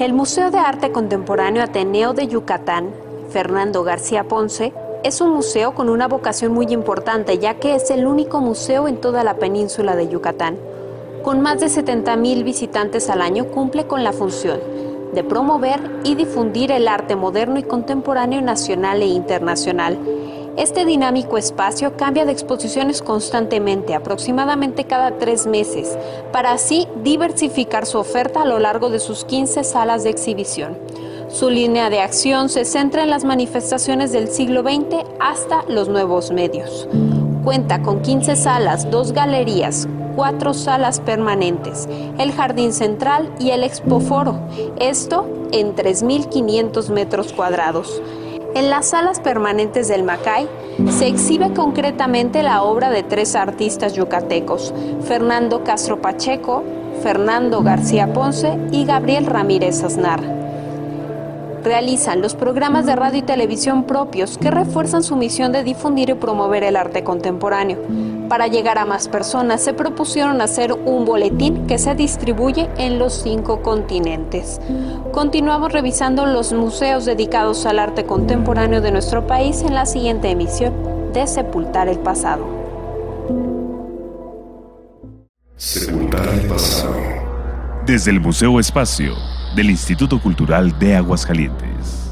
El Museo de Arte Contemporáneo Ateneo de Yucatán, Fernando García Ponce, es un museo con una vocación muy importante ya que es el único museo en toda la península de Yucatán. Con más de 70.000 visitantes al año cumple con la función de promover y difundir el arte moderno y contemporáneo nacional e internacional este dinámico espacio cambia de exposiciones constantemente, aproximadamente cada tres meses, para así diversificar su oferta a lo largo de sus 15 salas de exhibición. Su línea de acción se centra en las manifestaciones del siglo XX hasta los nuevos medios. Cuenta con 15 salas, dos galerías, cuatro salas permanentes, el jardín central y el expoforo, esto en 3.500 metros cuadrados. En las salas permanentes del Macay se exhibe concretamente la obra de tres artistas yucatecos, Fernando Castro Pacheco, Fernando García Ponce y Gabriel Ramírez Aznar realizan los programas de radio y televisión propios que refuerzan su misión de difundir y promover el arte contemporáneo. Para llegar a más personas se propusieron hacer un boletín que se distribuye en los cinco continentes. Continuamos revisando los museos dedicados al arte contemporáneo de nuestro país en la siguiente emisión de Sepultar el Pasado. Sepultar el pasado. Desde el Museo Espacio del Instituto Cultural de Aguascalientes.